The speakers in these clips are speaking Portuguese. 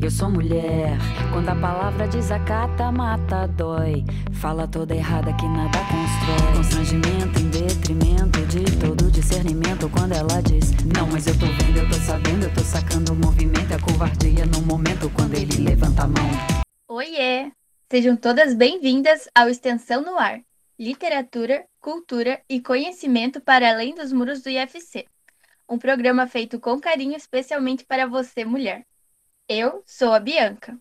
Eu sou mulher, quando a palavra desacata, mata, dói. Fala toda errada que nada constrói. Constrangimento em detrimento de todo discernimento. Quando ela diz, não, mas eu tô vendo, eu tô sabendo, eu tô sacando o movimento. É covardia no momento quando ele levanta a mão. Oiê! Sejam todas bem-vindas ao Extensão no Ar literatura, cultura e conhecimento para além dos muros do IFC. Um programa feito com carinho especialmente para você, mulher. Eu sou a Bianca.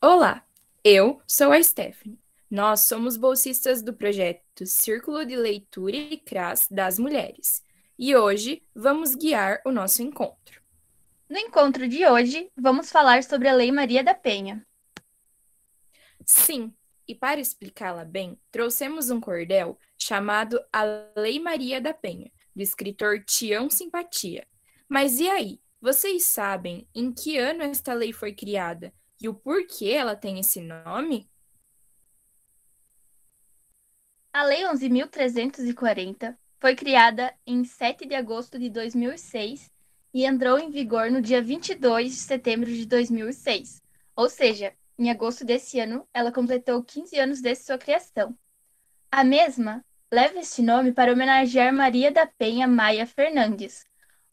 Olá, eu sou a Stephanie. Nós somos bolsistas do projeto Círculo de Leitura e CRAS das Mulheres. E hoje vamos guiar o nosso encontro. No encontro de hoje, vamos falar sobre a Lei Maria da Penha. Sim, e para explicá-la bem, trouxemos um cordel chamado A Lei Maria da Penha, do escritor Tião Simpatia. Mas e aí? Vocês sabem em que ano esta lei foi criada e o porquê ela tem esse nome? A Lei 11.340 foi criada em 7 de agosto de 2006 e entrou em vigor no dia 22 de setembro de 2006, ou seja, em agosto desse ano, ela completou 15 anos desde sua criação. A mesma leva este nome para homenagear Maria da Penha Maia Fernandes,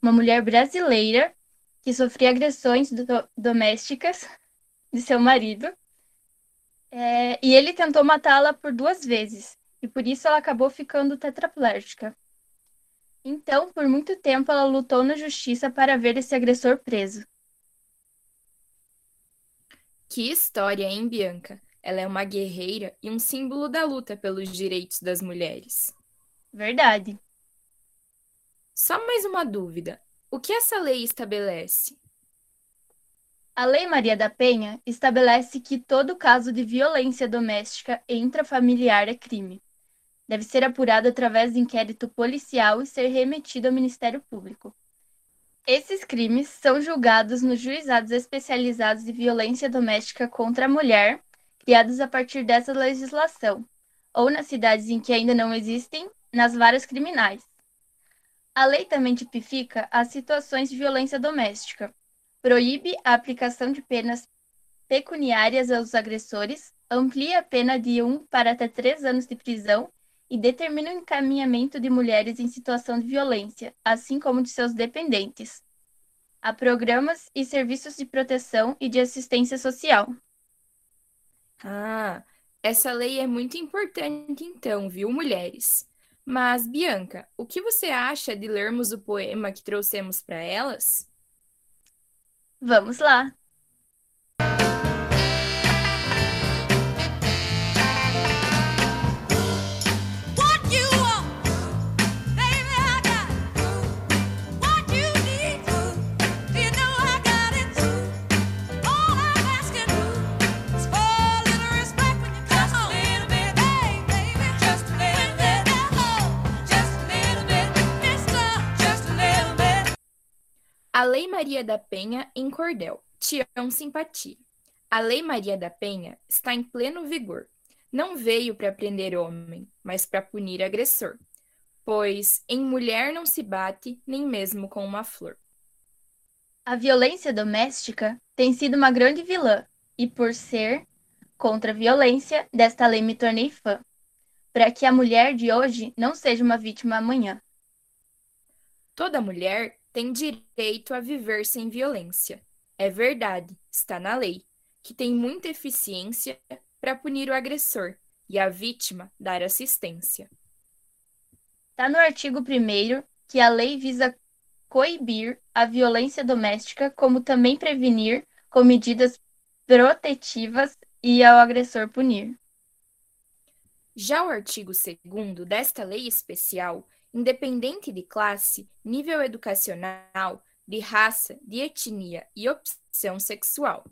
uma mulher brasileira que sofria agressões do domésticas de seu marido. É, e ele tentou matá-la por duas vezes, e por isso ela acabou ficando tetraplégica. Então, por muito tempo, ela lutou na justiça para ver esse agressor preso. Que história, hein, Bianca? Ela é uma guerreira e um símbolo da luta pelos direitos das mulheres. Verdade. Só mais uma dúvida. O que essa lei estabelece? A Lei Maria da Penha estabelece que todo caso de violência doméstica intrafamiliar é crime. Deve ser apurado através de inquérito policial e ser remetido ao Ministério Público. Esses crimes são julgados nos juizados especializados de violência doméstica contra a mulher, criados a partir dessa legislação, ou nas cidades em que ainda não existem, nas varas criminais. A lei também tipifica as situações de violência doméstica, proíbe a aplicação de penas pecuniárias aos agressores, amplia a pena de um para até três anos de prisão e determina o encaminhamento de mulheres em situação de violência, assim como de seus dependentes, a programas e serviços de proteção e de assistência social. Ah, essa lei é muito importante então, viu, mulheres? Mas, Bianca, o que você acha de lermos o poema que trouxemos para elas? Vamos lá! A Lei Maria da Penha em cordel. Tião simpatia. A Lei Maria da Penha está em pleno vigor. Não veio para prender homem, mas para punir agressor. Pois em mulher não se bate, nem mesmo com uma flor. A violência doméstica tem sido uma grande vilã, e por ser contra a violência, desta lei me tornei fã, para que a mulher de hoje não seja uma vítima amanhã. Toda mulher tem direito a viver sem violência. É verdade, está na lei, que tem muita eficiência para punir o agressor e a vítima dar assistência. Está no artigo 1 que a lei visa coibir a violência doméstica, como também prevenir com medidas protetivas e ao agressor punir. Já o artigo 2 desta lei especial independente de classe, nível educacional, de raça, de etnia e opção sexual.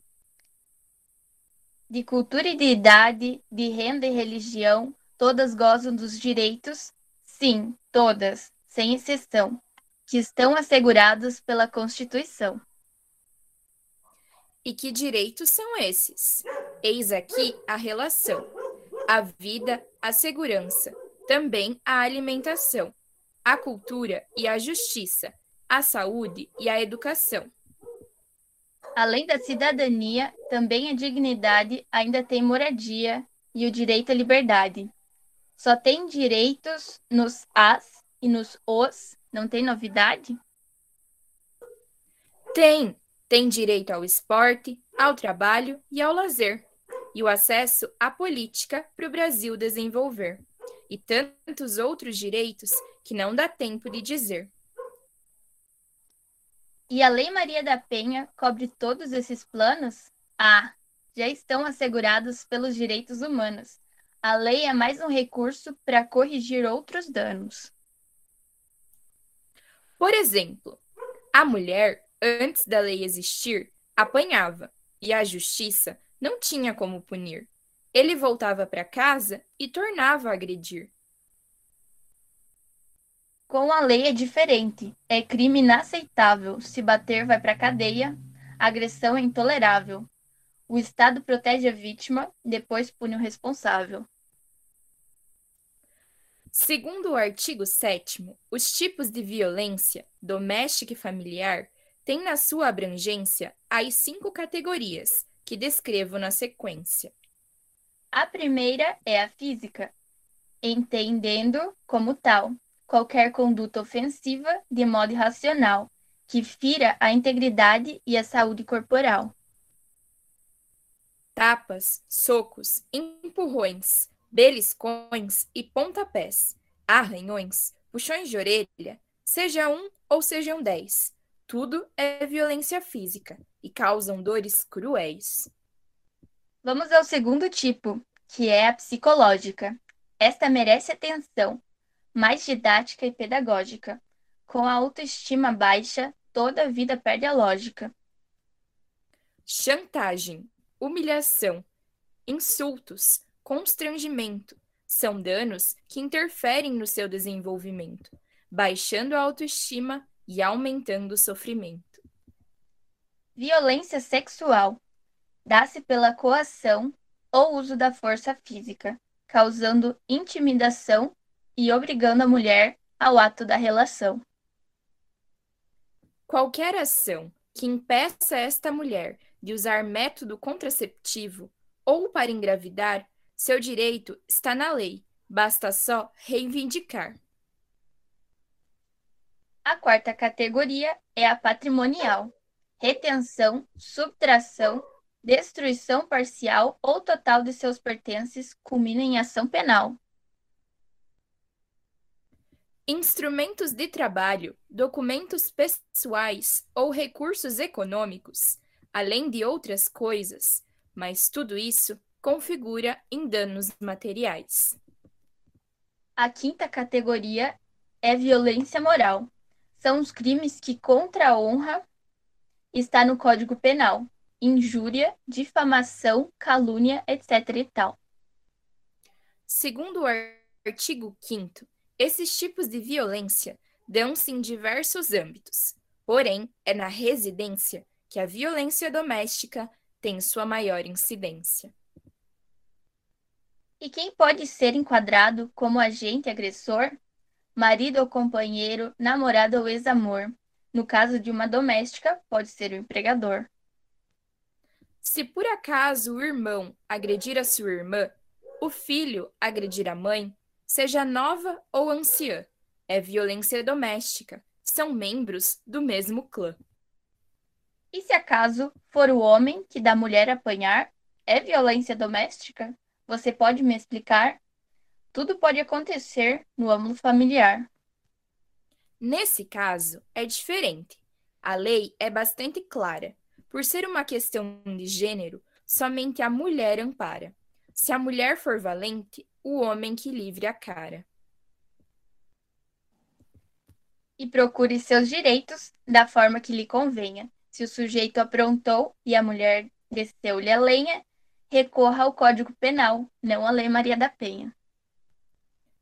De cultura e de idade, de renda e religião, todas gozam dos direitos, sim, todas, sem exceção, que estão assegurados pela Constituição. E que direitos são esses? Eis aqui a relação: a vida, a segurança, também a alimentação, a cultura e a justiça, a saúde e a educação. Além da cidadania, também a dignidade ainda tem moradia e o direito à liberdade. Só tem direitos nos as e nos os, não tem novidade? Tem, tem direito ao esporte, ao trabalho e ao lazer, e o acesso à política para o Brasil desenvolver, e tantos outros direitos que não dá tempo de dizer. E a Lei Maria da Penha cobre todos esses planos? Ah, já estão assegurados pelos direitos humanos. A lei é mais um recurso para corrigir outros danos. Por exemplo, a mulher, antes da lei existir, apanhava e a justiça não tinha como punir. Ele voltava para casa e tornava a agredir. Com a lei é diferente. É crime inaceitável. Se bater, vai para cadeia. Agressão é intolerável. O Estado protege a vítima, depois pune o responsável. Segundo o artigo 7, os tipos de violência doméstica e familiar têm na sua abrangência as cinco categorias que descrevo na sequência. A primeira é a física, entendendo como tal qualquer conduta ofensiva de modo irracional, que fira a integridade e a saúde corporal. Tapas, socos, empurrões, beliscões e pontapés, arranhões, puxões de orelha, seja um ou sejam dez, tudo é violência física e causam dores cruéis. Vamos ao segundo tipo, que é a psicológica. Esta merece atenção, mais didática e pedagógica. Com a autoestima baixa, toda a vida perde a lógica. Chantagem, humilhação, insultos, constrangimento são danos que interferem no seu desenvolvimento, baixando a autoestima e aumentando o sofrimento. Violência sexual dá-se pela coação ou uso da força física, causando intimidação e obrigando a mulher ao ato da relação. Qualquer ação que impeça esta mulher de usar método contraceptivo ou para engravidar, seu direito está na lei, basta só reivindicar. A quarta categoria é a patrimonial: retenção, subtração, destruição parcial ou total de seus pertences culmina em ação penal. Instrumentos de trabalho, documentos pessoais ou recursos econômicos, além de outras coisas, mas tudo isso configura em danos materiais. A quinta categoria é violência moral. São os crimes que contra a honra está no Código Penal: injúria, difamação, calúnia, etc. e tal. Segundo o artigo 5 esses tipos de violência dão-se em diversos âmbitos, porém, é na residência que a violência doméstica tem sua maior incidência. E quem pode ser enquadrado como agente agressor? Marido ou companheiro, namorado ou ex-amor. No caso de uma doméstica, pode ser o empregador. Se por acaso o irmão agredir a sua irmã, o filho agredir a mãe, seja nova ou anciã. É violência doméstica. São membros do mesmo clã. E se acaso for o homem que dá mulher apanhar, é violência doméstica? Você pode me explicar? Tudo pode acontecer no âmbito familiar. Nesse caso, é diferente. A lei é bastante clara. Por ser uma questão de gênero, somente a mulher ampara. Se a mulher for valente, o homem que livre a cara. E procure seus direitos da forma que lhe convenha. Se o sujeito aprontou e a mulher desceu-lhe a lenha, recorra ao Código Penal, não à Lei Maria da Penha.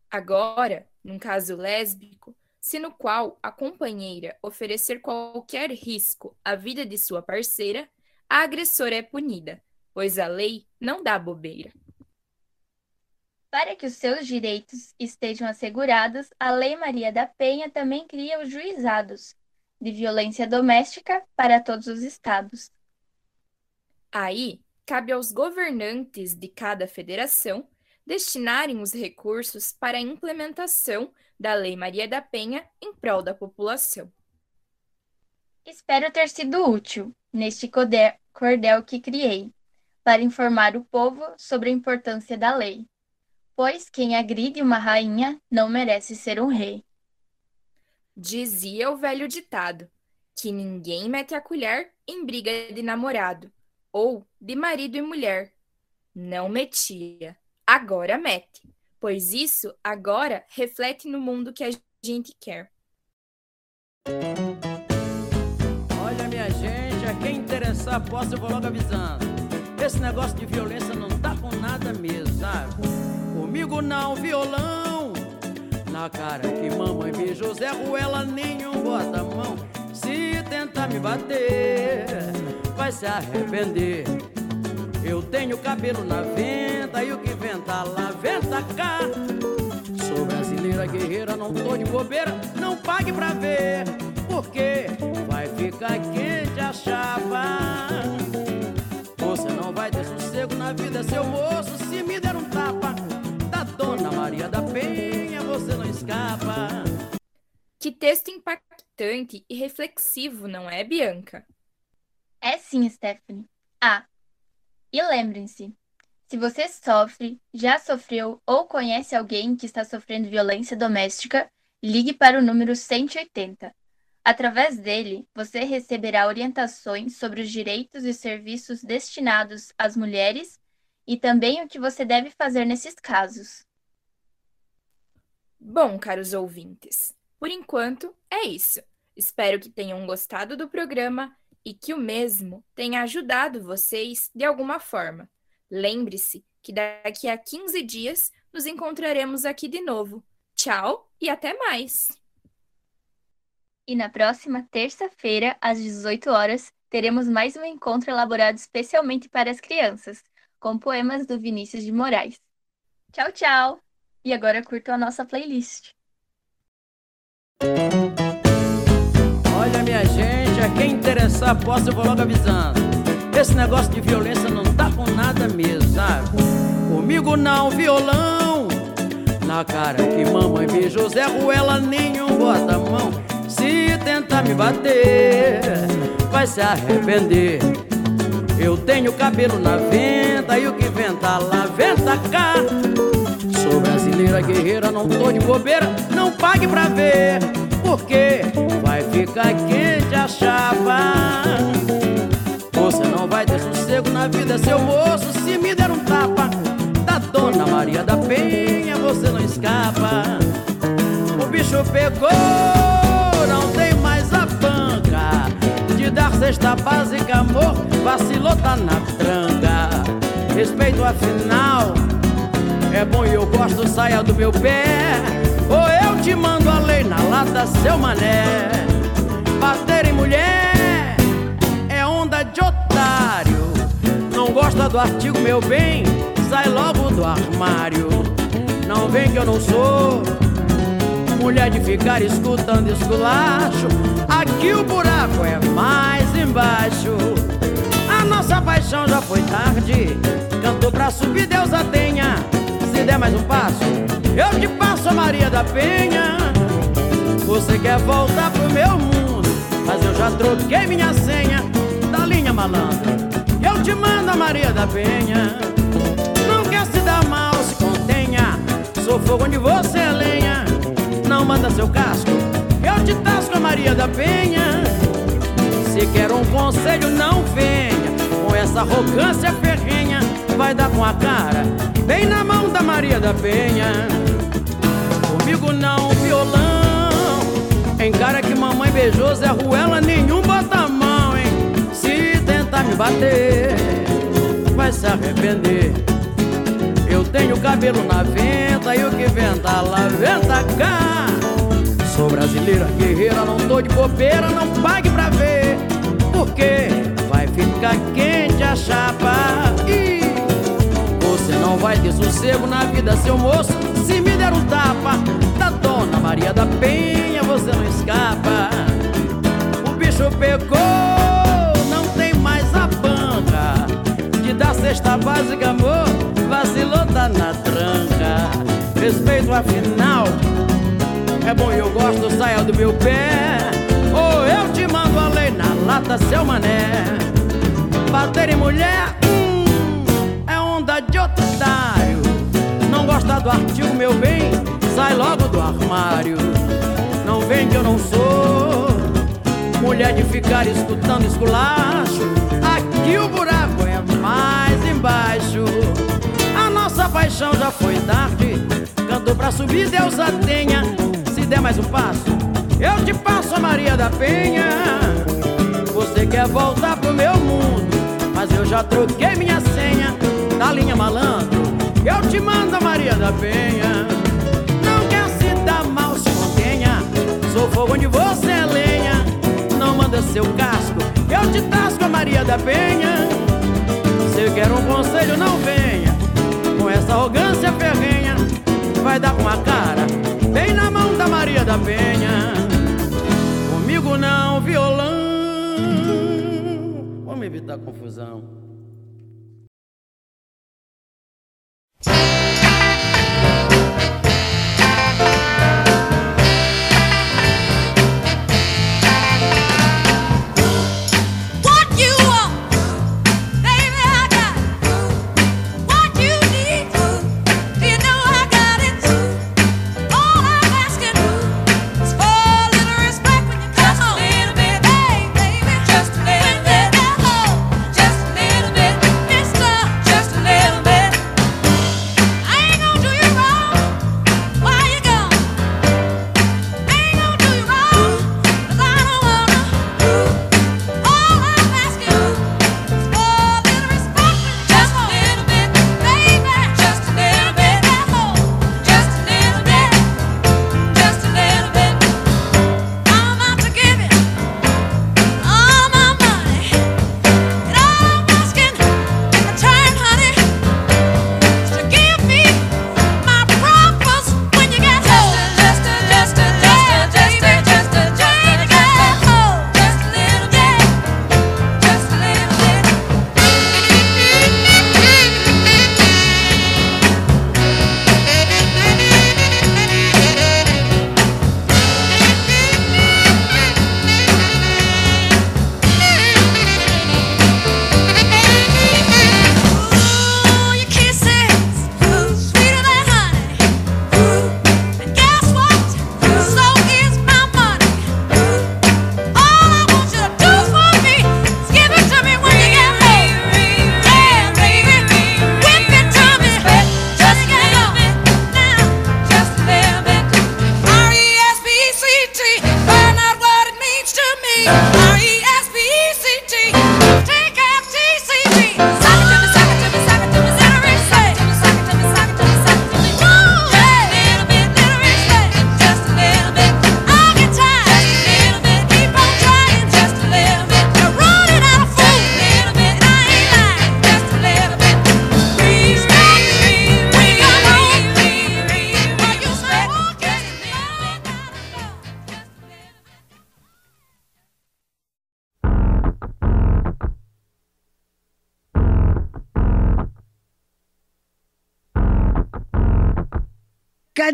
Agora, num caso lésbico, se no qual a companheira oferecer qualquer risco à vida de sua parceira, a agressora é punida, pois a lei não dá bobeira. Para que os seus direitos estejam assegurados, a Lei Maria da Penha também cria os juizados de violência doméstica para todos os estados. Aí, cabe aos governantes de cada federação destinarem os recursos para a implementação da Lei Maria da Penha em prol da população. Espero ter sido útil neste cordel que criei para informar o povo sobre a importância da lei, pois quem agride uma rainha não merece ser um rei. Dizia o velho ditado que ninguém mete a colher em briga de namorado ou de marido e mulher. Não metia, agora mete, pois isso agora reflete no mundo que a gente quer. Olha, minha gente, a quem interessar, posso, eu vou logo avisando. Esse negócio de violência não tá com nada mesmo, sabe? Comigo não, violão. Na cara que mamãe beijou Zé Ruela, nenhum bota a mão. Se tentar me bater, vai se arrepender. Eu tenho cabelo na venta e o que venta lá, venta cá. Sou brasileira guerreira, não tô de bobeira, não pague pra ver. Porque vai ficar quente a chapa. Você não vai ter sossego na vida, seu moço, se me der um tapa. Da Dona Maria da Penha, você não escapa. Que texto impactante e reflexivo, não é, Bianca? É sim, Stephanie. Ah, e lembrem-se, se você sofre, já sofreu ou conhece alguém que está sofrendo violência doméstica, ligue para o número 180. Através dele, você receberá orientações sobre os direitos e serviços destinados às mulheres e também o que você deve fazer nesses casos. Bom, caros ouvintes, por enquanto é isso. Espero que tenham gostado do programa e que o mesmo tenha ajudado vocês de alguma forma. Lembre-se que daqui a 15 dias nos encontraremos aqui de novo. Tchau e até mais! E na próxima terça-feira, às 18 horas, teremos mais um encontro elaborado especialmente para as crianças, com poemas do Vinícius de Moraes. Tchau, tchau! E agora curtam a nossa playlist. Olha, minha gente, a quem interessar, posso, eu vou logo avisando. Esse negócio de violência não tá com nada mesmo, sabe? Comigo não, violão. Na cara que mamãe beijou Zé Ruela, nenhum bota a mão. Se tentar me bater, vai se arrepender. Eu tenho cabelo na venta e o que venta lá, venta cá. Sou brasileira guerreira, não tô de bobeira, não pague pra ver porque vai ficar quente a chapa. Você não vai ter sossego na vida, seu moço, se me der um tapa. Da Dona Maria da Penha você não escapa. O bicho pegou, não tem mais a banca. De dar cesta básica, amor, vacilou, tá na tranca. Respeito afinal, é bom e eu gosto, saia do meu pé. Te mando a lei na lata, seu mané. Bater em mulher é onda de otário. Não gosta do artigo, meu bem? Sai logo do armário. Não vem que eu não sou mulher de ficar escutando esculacho. Aqui o buraco é mais embaixo. A nossa paixão já foi tarde. Cantou pra subir, Deus a tenha. Se der mais um passo eu te passo a Maria da Penha. Você quer voltar pro meu mundo Mas eu já troquei minha senha Da linha malandra. Eu te mando a Maria da Penha. Não quer se dar mal, se contenha. Sou fogo onde você é lenha. Não manda seu casco Eu te tasco a Maria da Penha. Se quer um conselho, não venha Com essa arrogância ferrenha Vai dar com a cara Bem na mão da Maria da Penha. Comigo não, violão. Encara que mamãe beijou Zé Ruela Nenhum bota a mão, hein? Se tentar me bater Vai se arrepender. Eu tenho cabelo na venta E o que venta lá, venta cá. Sou brasileira, guerreira Não tô de bobeira, não pague pra ver. Porque vai ficar quente a chapa. E você não vai ter sossego na vida, seu moço Se me der um tapa Da Dona Maria da Penha Você não escapa O bicho pegou Não tem mais a banca cesta básica, amor, vacilou, tá na tranca. Respeito afinal, é bom e eu gosto, saia do meu pé. Ou eu te mando a lei na lata, seu mané. Bater em mulher, hum, meu bem, sai logo do armário. Não vem que eu não sou mulher de ficar escutando esculacho. Aqui o buraco é mais embaixo. A nossa paixão já foi tarde. Canto pra subir, Deus a tenha. Se der mais um passo, eu te passo a Maria da Penha. Você quer voltar pro meu mundo, mas eu já troquei minha senha da linha malandro. Eu te mando a Maria da Penha. Não quer se dar mal, se contenha. Sou fogo onde você é lenha. Não manda seu casco, eu te tasco a Maria da Penha. Se quer um conselho, não venha com essa arrogância ferrenha. Vai dar com a cara bem na mão da Maria da Penha. Comigo não, violão. Vamos evitar confusão.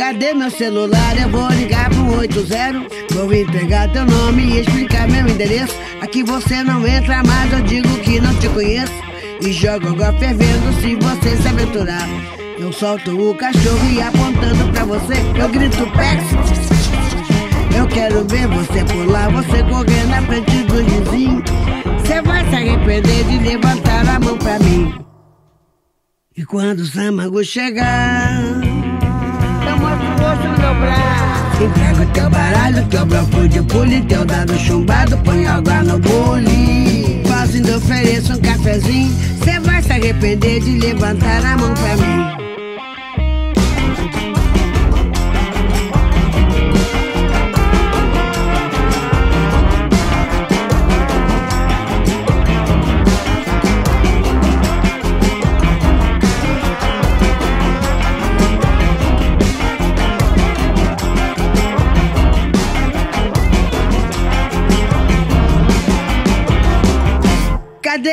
Cadê meu celular? Eu vou ligar pro 80. Vou entregar teu nome e explicar meu endereço. Aqui você não entra mais, eu digo que não te conheço. E jogo água fervendo se você se aventurar. Eu solto o cachorro e apontando pra você, eu grito Pex. Eu quero ver você pular, você correr na frente do vizinho. Você vai se arrepender de levantar a mão pra mim. E quando o Samago chegar, braço. Entrego teu baralho, teu bloco de pule, teu dado chumbado, põe água no bule. Ainda ofereço um cafezinho, cê vai se arrepender de levantar a mão pra mim.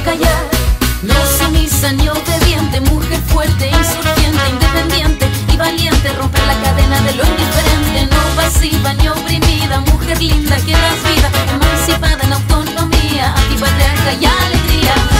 a callar. No sumisa ni obediente, mujer fuerte, insurgente, independiente y valiente, romper la cadena de lo indiferente, no pasiva ni oprimida, mujer linda que das vida, emancipada en autonomía, antipatriarca y alegría.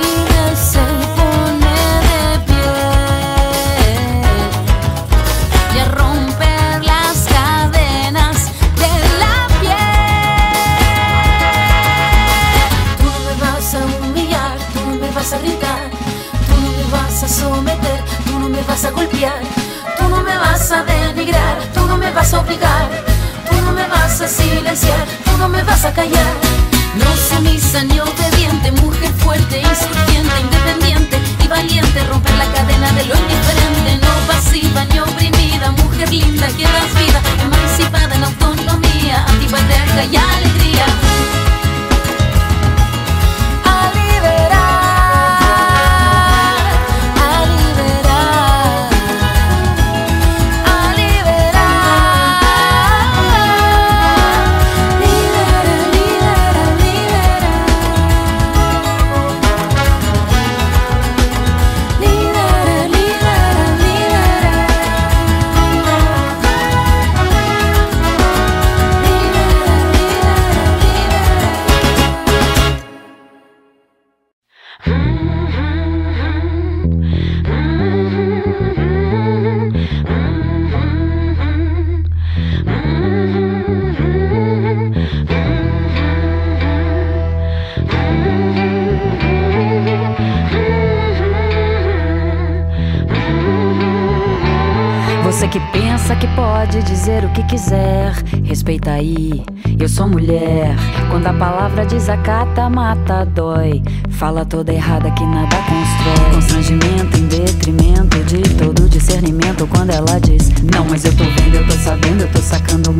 Quiser, respeita aí. Eu sou mulher. Quando a palavra desacata, mata, dói. Fala toda errada que nada constrói. Constrangimento em detrimento de todo discernimento. Quando ela diz, não, mas eu tô vendo, eu tô sabendo, eu tô sacando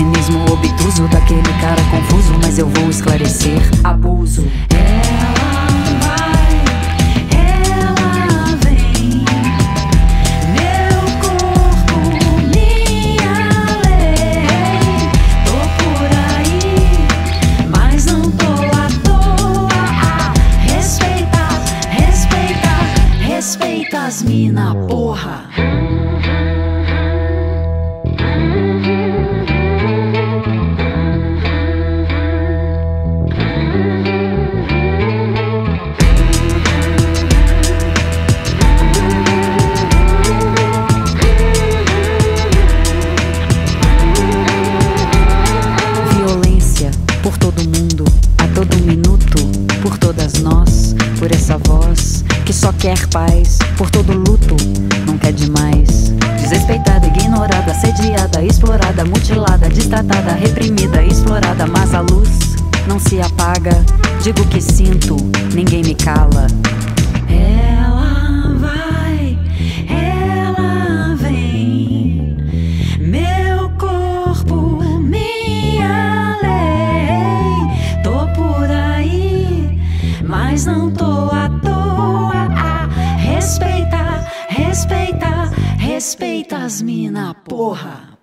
cinismo obtuso daquele cara confuso, mas eu vou esclarecer. Abuso. Sinto, ninguém me cala. Ela vai, ela vem, meu corpo, minha lei. Tô por aí, mas não tô à Respeita, respeita, respeita as mina, porra.